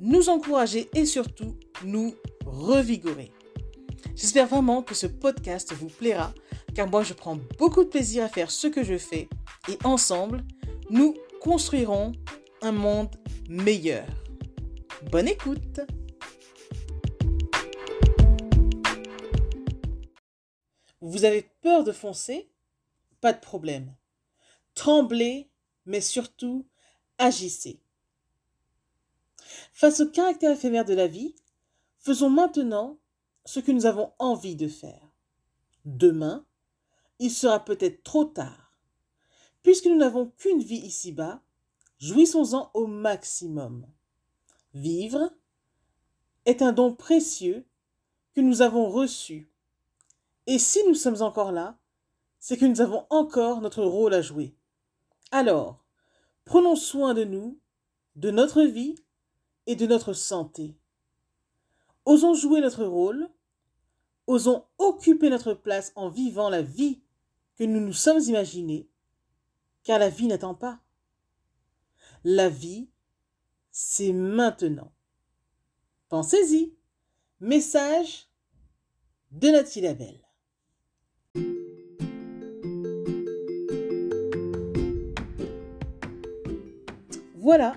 nous encourager et surtout nous revigorer. J'espère vraiment que ce podcast vous plaira car moi je prends beaucoup de plaisir à faire ce que je fais et ensemble, nous construirons un monde meilleur. Bonne écoute Vous avez peur de foncer? Pas de problème. Tremblez, mais surtout agissez. Face au caractère éphémère de la vie, faisons maintenant ce que nous avons envie de faire. Demain, il sera peut-être trop tard. Puisque nous n'avons qu'une vie ici-bas, jouissons-en au maximum. Vivre est un don précieux que nous avons reçu. Et si nous sommes encore là, c'est que nous avons encore notre rôle à jouer. Alors, prenons soin de nous, de notre vie et de notre santé. Osons jouer notre rôle, osons occuper notre place en vivant la vie que nous nous sommes imaginés, car la vie n'attend pas. La vie, c'est maintenant. Pensez-y. Message de Nathalie Labelle. Voilà,